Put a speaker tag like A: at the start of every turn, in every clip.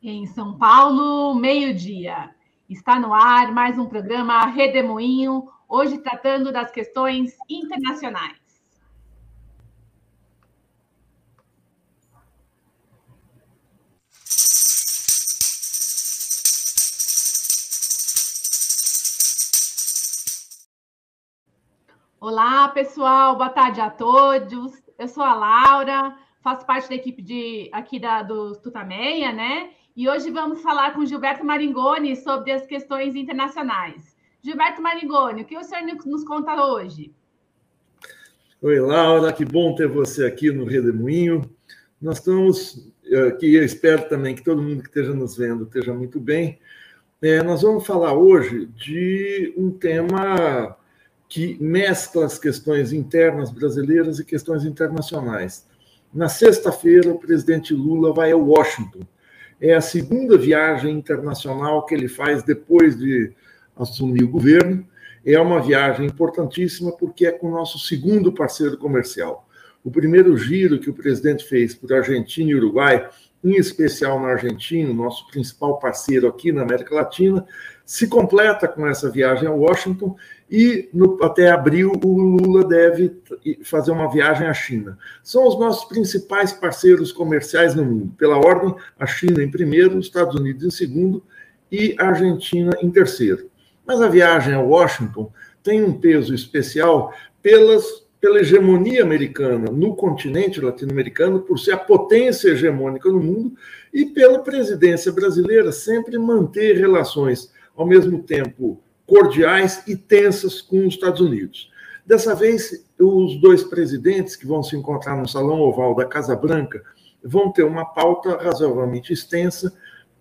A: Em São Paulo, meio-dia. Está no ar mais um programa Redemoinho, hoje tratando das questões internacionais. Olá, pessoal, boa tarde a todos. Eu sou a Laura, faço parte da equipe de aqui da, do Tutameia, né? E hoje vamos falar com Gilberto Maringoni sobre as questões internacionais. Gilberto Maringoni, o que o senhor nos conta hoje?
B: Oi, Laura, que bom ter você aqui no Redemoinho. Nós estamos aqui, eu espero também que todo mundo que esteja nos vendo esteja muito bem. É, nós vamos falar hoje de um tema que mescla as questões internas brasileiras e questões internacionais. Na sexta-feira, o presidente Lula vai a Washington é a segunda viagem internacional que ele faz depois de assumir o governo. É uma viagem importantíssima porque é com o nosso segundo parceiro comercial. O primeiro giro que o presidente fez por Argentina e Uruguai, em especial na Argentina, nosso principal parceiro aqui na América Latina, se completa com essa viagem a Washington e no, até abril o Lula deve fazer uma viagem à China. São os nossos principais parceiros comerciais no mundo. Pela ordem, a China em primeiro, os Estados Unidos em segundo e a Argentina em terceiro. Mas a viagem a Washington tem um peso especial pelas, pela hegemonia americana no continente latino-americano, por ser a potência hegemônica no mundo, e pela presidência brasileira sempre manter relações ao mesmo tempo cordiais e tensas com os Estados Unidos. Dessa vez, os dois presidentes que vão se encontrar no Salão Oval da Casa Branca vão ter uma pauta razoavelmente extensa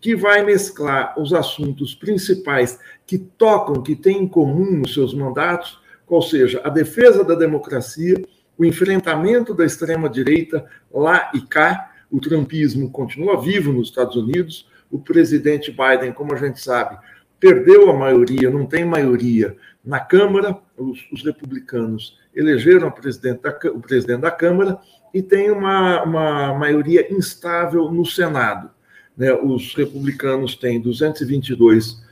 B: que vai mesclar os assuntos principais que tocam, que têm em comum nos seus mandatos, ou seja, a defesa da democracia, o enfrentamento da extrema-direita lá e cá. O trumpismo continua vivo nos Estados Unidos. O presidente Biden, como a gente sabe, perdeu a maioria, não tem maioria na Câmara, os, os republicanos elegeram o presidente, da, o presidente da Câmara e tem uma, uma maioria instável no Senado. Né? Os republicanos têm 222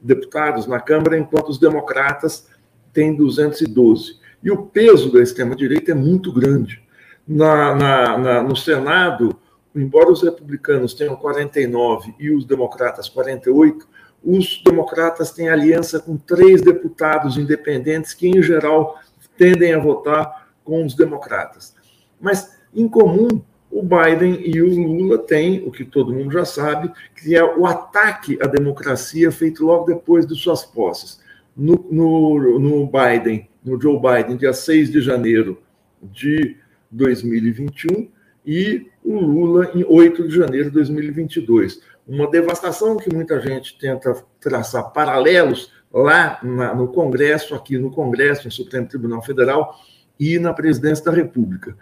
B: deputados na Câmara, enquanto os democratas têm 212. E o peso da extrema-direita é muito grande. Na, na, na, no Senado, embora os republicanos tenham 49 e os democratas 48, os democratas têm aliança com três deputados independentes que, em geral, tendem a votar com os democratas. Mas, em comum, o Biden e o Lula têm o que todo mundo já sabe, que é o ataque à democracia feito logo depois de suas posses. No, no, no Biden, no Joe Biden, dia 6 de janeiro de 2021, e o Lula em 8 de janeiro de 2022 uma devastação que muita gente tenta traçar paralelos lá na, no Congresso, aqui no Congresso, no Supremo Tribunal Federal e na Presidência da República.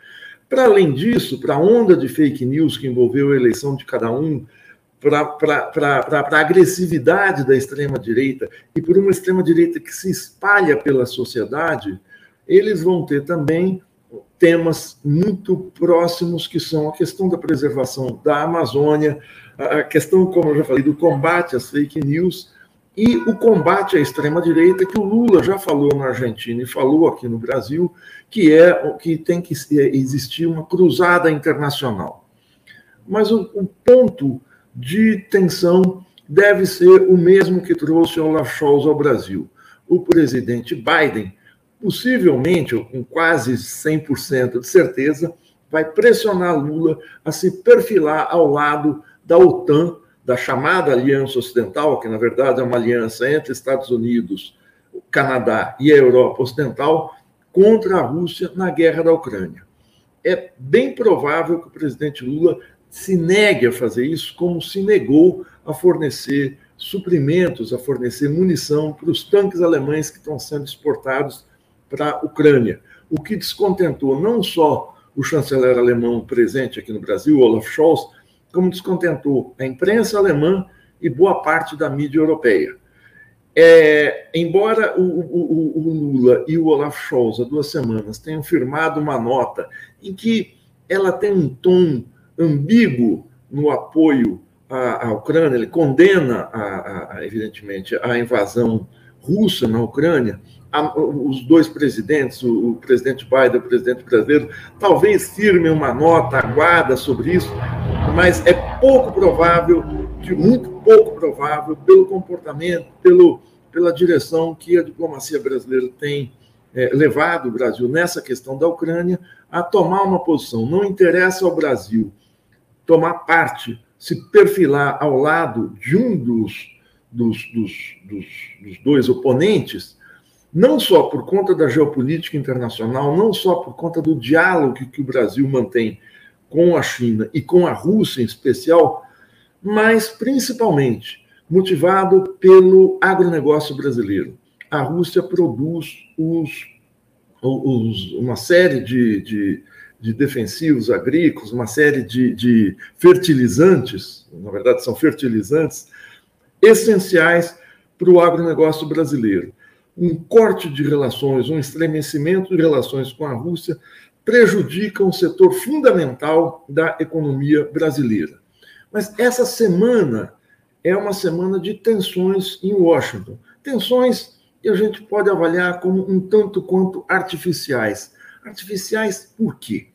B: Para além disso, para a onda de fake news que envolveu a eleição de cada um, para a agressividade da extrema-direita e por uma extrema-direita que se espalha pela sociedade, eles vão ter também temas muito próximos, que são a questão da preservação da Amazônia, a questão, como eu já falei, do combate às fake news e o combate à extrema-direita, que o Lula já falou na Argentina e falou aqui no Brasil, que é que tem que existir uma cruzada internacional. Mas o, o ponto de tensão deve ser o mesmo que trouxe Olaf Scholz ao Brasil. O presidente Biden, possivelmente, ou com quase 100% de certeza, vai pressionar Lula a se perfilar ao lado da OTAN, da chamada Aliança Ocidental, que na verdade é uma aliança entre Estados Unidos, Canadá e a Europa Ocidental, contra a Rússia na guerra da Ucrânia. É bem provável que o presidente Lula se negue a fazer isso, como se negou a fornecer suprimentos, a fornecer munição para os tanques alemães que estão sendo exportados para a Ucrânia. O que descontentou não só o chanceler alemão presente aqui no Brasil, Olaf Scholz, como descontentou a imprensa alemã e boa parte da mídia europeia. É, embora o, o, o, Lula e o Olaf Scholz, há duas semanas, tenham firmado uma nota em que ela tem um tom ambíguo no apoio a, a Ucrânia, ele condena, a, a, evidentemente, a invasão russa na Ucrânia, os dois presidentes, o, o presidente Biden e o presidente brasileiro, talvez firmem uma nota aguada sobre isso, mas é pouco provável, muito pouco provável, pelo comportamento, pelo, pela direção que a diplomacia brasileira tem é, levado o Brasil nessa questão da Ucrânia a tomar uma posição. Não interessa ao Brasil tomar parte, se perfilar ao lado de um dos, dos, dos, dos, dos dois oponentes, não só por conta da geopolítica internacional, não só por conta do diálogo que, o Brasil mantém com a China e com a Rússia em especial, mas principalmente motivado pelo agronegócio brasileiro. A Rússia produz os, os, uma série de, de, de, defensivos agrícolas, uma série de, de fertilizantes, na verdade são fertilizantes, essenciais para o agronegócio brasileiro um corte de relações, um estremecimento de relações com a Rússia prejudica um setor fundamental da economia brasileira. Mas essa semana é uma semana de tensões em Washington. Tensões que a gente pode avaliar como um tanto quanto artificiais. Artificiais por quê?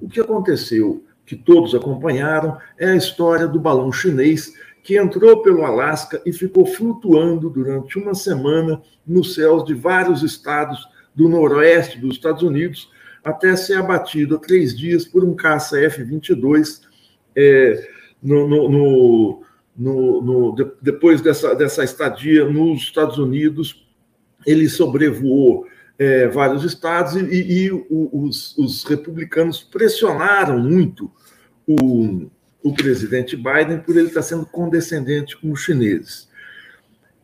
B: O que aconteceu, que todos acompanharam, é a história do balão chinês que entrou pelo Alasca e ficou flutuando durante uma semana nos céus de vários estados do noroeste dos Estados Unidos, até ser abatido há três dias por um caça F-22 é, no, no, no, no, depois dessa, dessa estadia nos Estados Unidos, ele sobrevoou é, vários estados e, e, e os, os, republicanos pressionaram muito o, o presidente Biden por ele estar sendo condescendente com os chineses.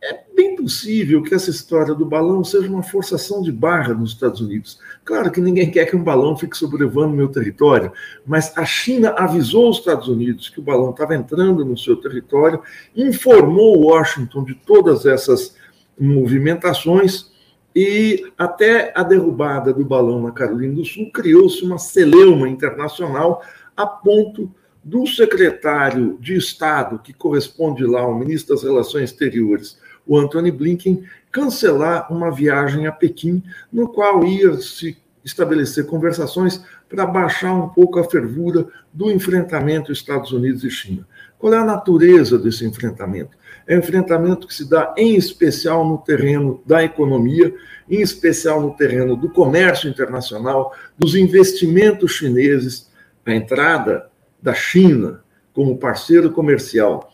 B: É bem possível que essa história do balão seja uma forçação de barra nos Estados Unidos. Claro que ninguém quer que um balão fique sobrevoando meu território, mas a China avisou os Estados Unidos que o balão estava entrando no seu território, informou Washington de todas essas movimentações e até a derrubada do balão na Carolina do Sul criou-se uma celeuma internacional a ponto do secretário de Estado, que corresponde lá ao ministro das Relações Exteriores, o Anthony Blinken, cancelar uma viagem a Pequim, no qual ia se estabelecer conversações para baixar um pouco a fervura do enfrentamento Estados Unidos e China. Qual é a natureza desse enfrentamento? É um enfrentamento que se dá em especial no terreno da economia, em especial no terreno do comércio internacional, dos investimentos chineses, a entrada da China como parceiro comercial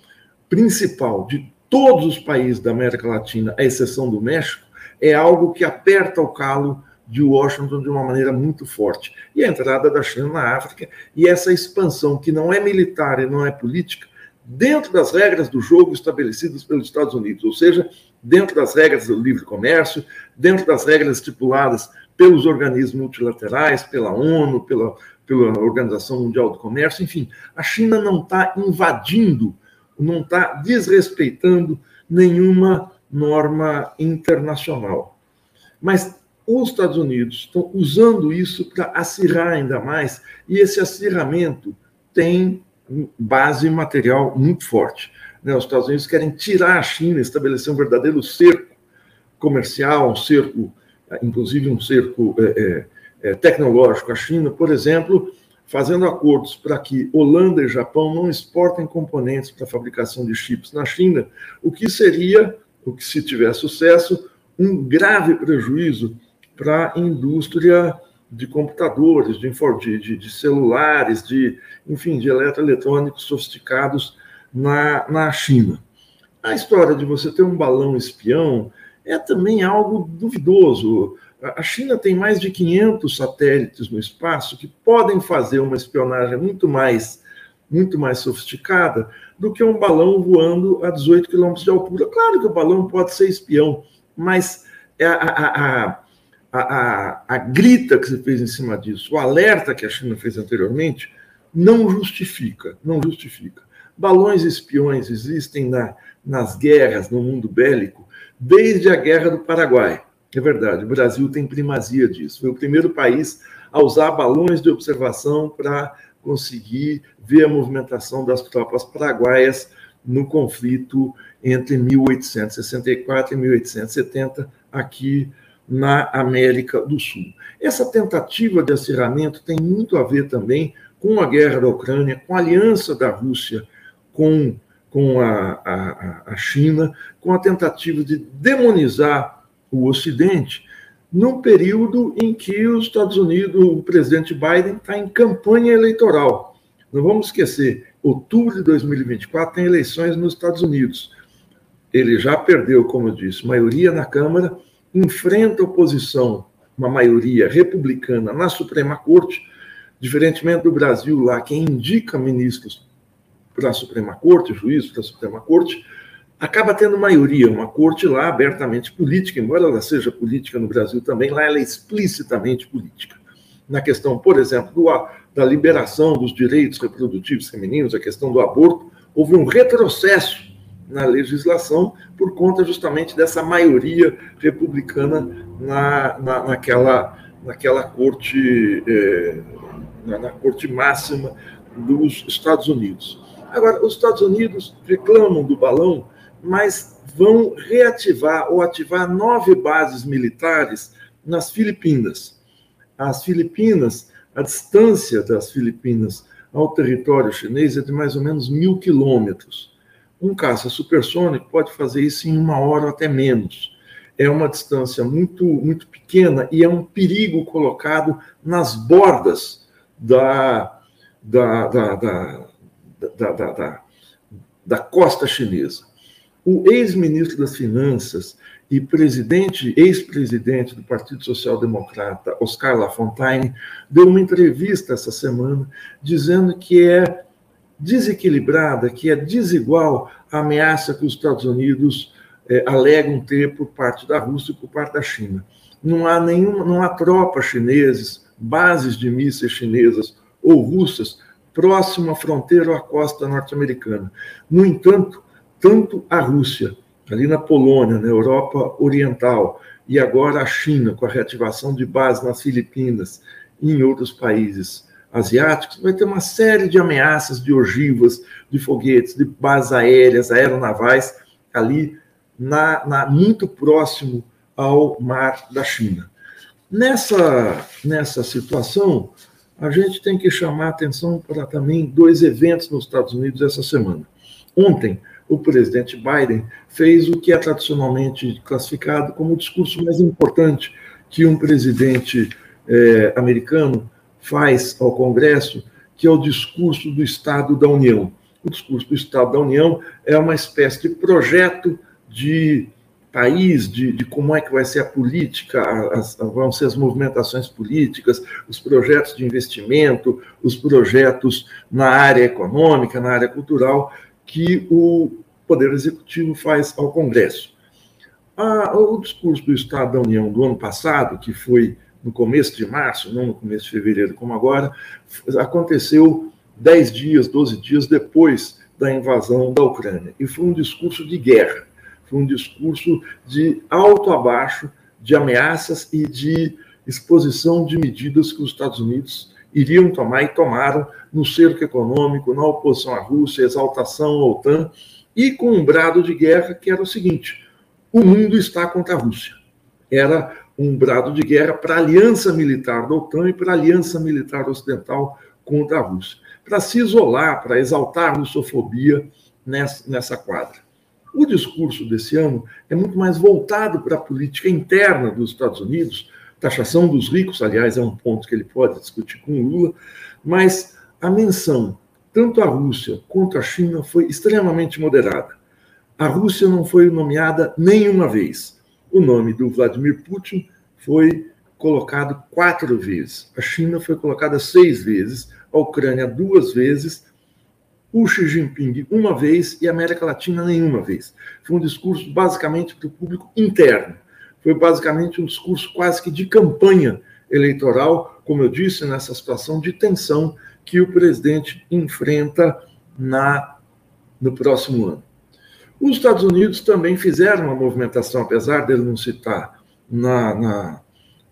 B: principal de todos os países da América Latina, à exceção do México, é algo que aperta o calo de Washington de uma maneira muito forte. E a entrada da China na África e essa expansão, que não é militar e não é política, dentro das regras do jogo estabelecidas pelos Estados Unidos, ou seja, dentro das regras do livre comércio, dentro das regras estipuladas pelos organismos multilaterais, pela ONU, pela pela Organização Mundial do Comércio, enfim, a China não está invadindo, não está desrespeitando nenhuma norma internacional. Mas os Estados Unidos estão usando isso para acirrar ainda mais, e esse acirramento tem base material muito forte. Né? Os Estados Unidos querem tirar a China, estabelecer um verdadeiro cerco comercial, um cerco, inclusive um cerco é, é, tecnológico. A China, por exemplo, fazendo acordos para que Holanda e Japão não exportem componentes para a fabricação de chips na China, o que seria, o que se tiver sucesso, um grave prejuízo para a indústria de computadores, de, de, de, celulares, de, enfim, de eletroeletrônicos sofisticados na, na China. A história de você ter um balão espião é também algo duvidoso. A China tem mais de 500 satélites no espaço que podem fazer uma espionagem muito mais, muito mais sofisticada do que um balão voando a 18 quilômetros de altura. Claro que o balão pode ser espião, mas a, a, a, a, a grita que se fez em cima disso, o alerta que a China fez anteriormente, não justifica, não justifica. Balões espiões existem na, nas guerras, no mundo bélico, desde a Guerra do Paraguai. É verdade, o Brasil tem primazia disso. Foi o primeiro país a usar balões de observação para conseguir ver a movimentação das tropas paraguaias no conflito entre 1864 e 1870 aqui na América do Sul. Essa tentativa de acirramento tem muito a ver também com a guerra da Ucrânia, com a aliança da Rússia com, com a, a, a China, com a tentativa de demonizar o Ocidente, num período em que os Estados Unidos, o presidente Biden, está em campanha eleitoral. Não vamos esquecer, outubro de 2024 tem eleições nos Estados Unidos. Ele já perdeu, como eu disse, maioria na Câmara, enfrenta oposição, uma maioria republicana na Suprema Corte, diferentemente do Brasil, lá quem indica ministros para a Suprema Corte, juízes para a Suprema Corte, acaba tendo maioria, uma corte lá abertamente política, embora ela seja política no Brasil também, lá ela é explicitamente política. Na questão, por exemplo, do, da liberação dos direitos reprodutivos femininos, a questão do aborto, houve um retrocesso na legislação por conta justamente dessa maioria republicana na, na, naquela, naquela corte, eh, na, na corte máxima dos Estados Unidos. Agora, os Estados Unidos reclamam do balão, mas vão reativar ou ativar nove bases militares nas Filipinas. As Filipinas, a distância das Filipinas ao território chinês é de mais ou menos mil quilômetros. Um caça supersônico pode fazer isso em uma hora ou até menos. É uma distância muito, muito pequena e é um perigo colocado nas bordas da, da, da, da, da, da, da, da costa chinesa. O ex-ministro das Finanças e presidente, ex-presidente do Partido Social Democrata, Oscar Lafontaine, deu uma entrevista essa semana dizendo que é desequilibrada, que é desigual a ameaça que os Estados Unidos é, alegam ter por parte da Rússia e por parte da China. Não há nenhuma, não há tropas chineses, bases de mísseis chinesas ou russas próximo à fronteira ou à costa norte-americana. No entanto, tanto a Rússia, ali na Polônia, na Europa Oriental, e agora a China, com a reativação de bases nas Filipinas e em outros países asiáticos, vai ter uma série de ameaças de ogivas, de foguetes, de bases aéreas, aeronavais, ali na, na, muito próximo ao mar da China. Nessa, nessa situação, a gente tem que chamar atenção para também dois eventos nos Estados Unidos essa semana. Ontem, o presidente Biden fez o que é tradicionalmente classificado como o discurso mais importante que um presidente eh, americano faz ao Congresso, que é o discurso do Estado da União. O discurso do Estado da União é uma espécie de projeto de país, de, de como é que vai ser a política, as, vão ser as movimentações políticas, os projetos de investimento, os projetos na área econômica, na área cultural, que o Poder Executivo faz ao Congresso. o discurso do Estado da União do ano passado, que foi no começo de março, não no começo de fevereiro como agora, aconteceu dez dias, doze dias depois da invasão da Ucrânia. E foi um discurso de guerra, foi um discurso de alto a baixo, de ameaças e de exposição de medidas que os Estados Unidos iriam tomar e tomaram no cerco econômico, na oposição à Rússia, exaltação à OTAN, e com um brado de guerra que era o seguinte: o mundo está contra a Rússia. Era um brado de guerra para a aliança militar da OTAN e para a aliança militar ocidental contra a Rússia, para se isolar, para exaltar a russofobia nessa, quadra. O discurso desse ano é muito mais voltado para a política interna dos Estados Unidos, taxação dos ricos, aliás, é um ponto que ele pode discutir com o Lula, mas a menção tanto à Rússia quanto à China foi extremamente moderada. A Rússia não foi nomeada nenhuma vez o nome do Vladimir Putin foi colocado quatro vezes, a China foi colocada seis vezes, a Ucrânia duas vezes, o Xi Jinping uma vez e a América Latina nenhuma vez. Foi um discurso basicamente para o público interno. Foi basicamente um discurso quase que de campanha eleitoral, como eu disse, nessa situação de tensão que o presidente enfrenta na no próximo ano. Os Estados Unidos também fizeram uma movimentação, apesar dele não citar na, na,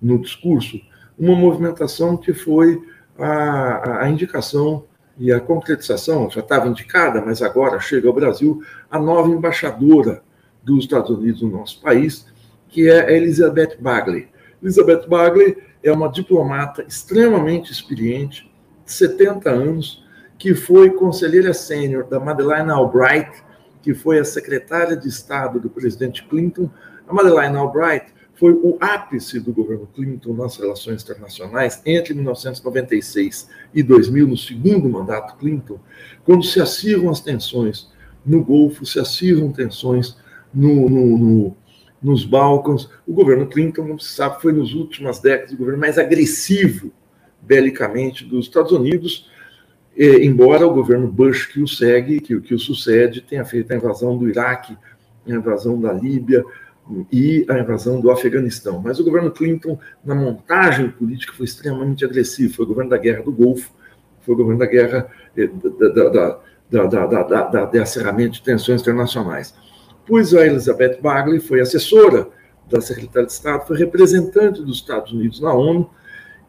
B: no discurso, uma movimentação que foi a, a indicação e a concretização, já estava indicada, mas agora chega ao Brasil, a nova embaixadora dos Estados Unidos no nosso país, que é a Elizabeth Bagley. Elizabeth Bagley é uma diplomata extremamente experiente, de 70 anos, que foi conselheira sênior da Madeleine Albright, que foi a secretária de Estado do presidente Clinton. A Madeleine Albright foi o ápice do governo Clinton nas relações internacionais entre 1996 e 2000, no segundo mandato Clinton, quando se acirram as tensões no Golfo, se acirram tensões no, no, no, nos Balcãs. O governo Clinton, como se sabe, foi nas últimas décadas o governo mais agressivo belicamente dos Estados Unidos, embora o governo Bush que o segue, que, que o sucede, tenha feito a invasão do Iraque, a invasão da Líbia, e a invasão do Afeganistão. Mas o governo Clinton, na montagem política, foi extremamente agressivo. Foi o governo da Guerra do Golfo, foi o governo da guerra eh, da, da, da, da, de acerramento de tensões internacionais. Pois a Elizabeth Bagley foi assessora da secretária de Estado, foi representante dos Estados Unidos na ONU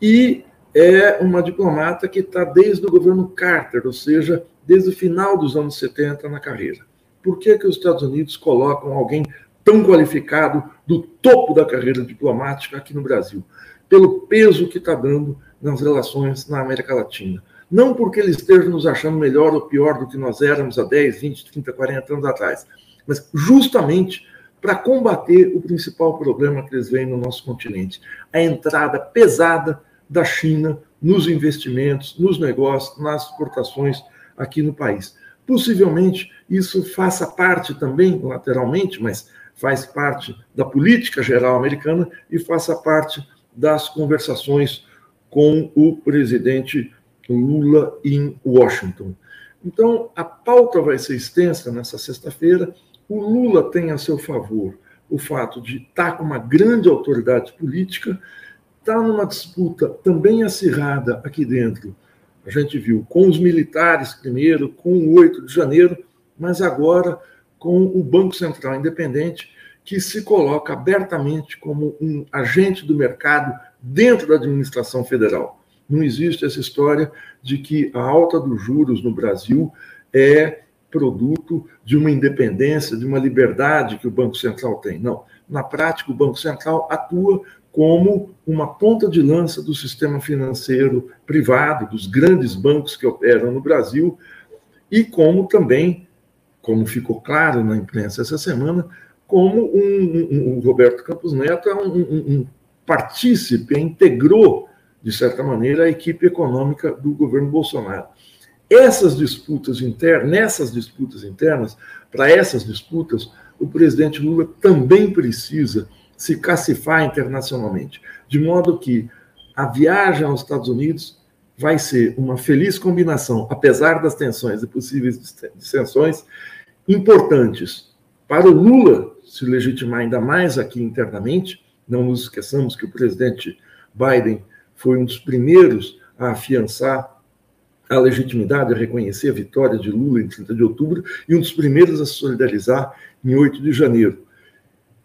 B: e é uma diplomata que está desde o governo Carter, ou seja, desde o final dos anos 70 na carreira. Por que, que os Estados Unidos colocam alguém tão qualificado do topo da carreira diplomática aqui no Brasil, pelo peso que está dando nas relações na América Latina. Não porque ele esteja nos achando melhor ou pior do que nós éramos há 10, 20, 30, 40 anos atrás, mas justamente para combater o principal problema que eles veem no nosso continente: a entrada pesada da China nos investimentos, nos negócios, nas exportações aqui no país. Possivelmente isso faça parte também, lateralmente, mas faz parte da política geral americana e faça parte das conversações com o presidente Lula em Washington. Então, a pauta vai ser extensa nessa sexta-feira. O Lula tem a seu favor o fato de estar com uma grande autoridade política, está numa disputa também acirrada aqui dentro. A gente viu com os militares primeiro, com o 8 de janeiro, mas agora com o Banco Central Independente, que se coloca abertamente como um agente do mercado dentro da administração federal. Não existe essa história de que a alta dos juros no Brasil é produto de uma independência, de uma liberdade que o Banco Central tem. Não. Na prática, o Banco Central atua como uma ponta de lança do sistema financeiro privado, dos grandes bancos que operam no Brasil, e como também como ficou claro na imprensa essa semana, como um, um, o Roberto Campos Neto é um, um, partícipe, integrou, de certa maneira, a equipe econômica do governo Bolsonaro. Essas disputas internas, nessas disputas internas, para essas disputas, o presidente Lula também precisa se cacifar internacionalmente, de modo que a viagem aos Estados Unidos vai ser uma feliz combinação, apesar das tensões e possíveis dissensões, importantes para o Lula se legitimar ainda mais aqui internamente. Não nos esqueçamos que o presidente Biden foi um dos primeiros a afiançar a legitimidade, a reconhecer a vitória de Lula em 30 de outubro e um dos primeiros a se solidarizar em 8 de janeiro.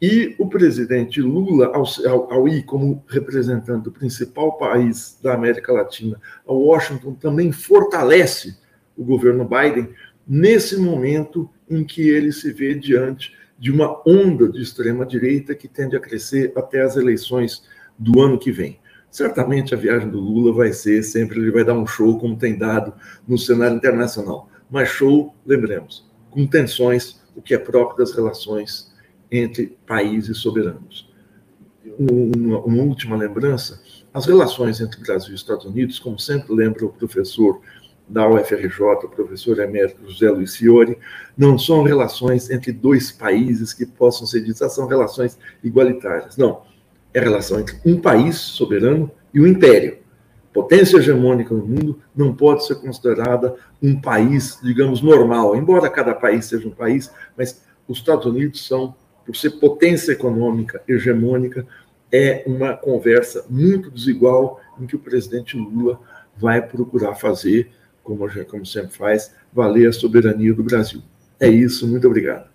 B: E o presidente Lula, ao, ao, ao, ir como representante do principal país da América Latina a Washington, também fortalece o governo Biden nesse momento em que ele se vê diante de uma onda de extrema-direita que tende a crescer até as eleições do ano que vem. Certamente a viagem do Lula vai ser sempre, ele vai dar um show como tem dado no cenário internacional. Mas show, lembremos, com tensões, o que é próprio das relações entre países soberanos. Uma, uma última lembrança: as relações entre Brasil e Estados Unidos, como sempre lembra o professor da UFRJ, o professor emérito José Luiz Fiore, não são relações entre dois países que possam ser ditas, são relações igualitárias. Não. É relação entre um país soberano e o um império. Potência hegemônica no mundo não pode ser considerada um país, digamos, normal, embora cada país seja um país, mas os Estados Unidos são, por ser potência econômica hegemônica, é uma conversa muito desigual em que o presidente Lula vai procurar fazer como, como sempre faz, valer a soberania do Brasil. É isso, muito obrigado.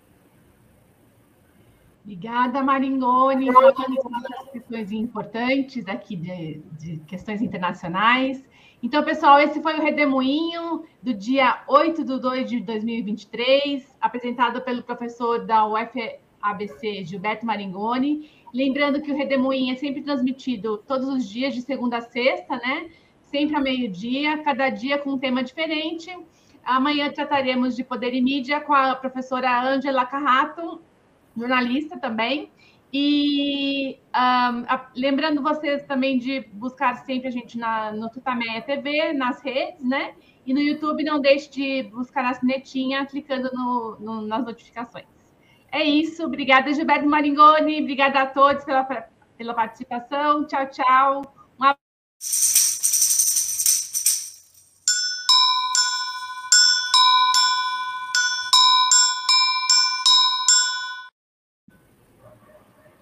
A: Obrigada, Maringoni. Falamos questões importantes aqui de, de questões internacionais. Então, pessoal, esse foi o Redemoinho do dia 8 de 2 de 2023, apresentado pelo professor da UFABC, Gilberto Maringoni. Lembrando que o Redemoinho é sempre transmitido todos os dias, de segunda a sexta, né? Sempre ao meio-dia, cada dia com um tema diferente. Amanhã trataremos de poder e mídia com a professora Angela Carrato, jornalista também. E um, a, lembrando vocês também de buscar sempre a gente na, no Tutameia TV, nas redes, né? E no YouTube não deixe de buscar na sinetinha, clicando no, no, nas notificações. É isso. Obrigada, Gilberto Maringoni. Obrigada a todos pela, pela participação. Tchau, tchau. Um abraço.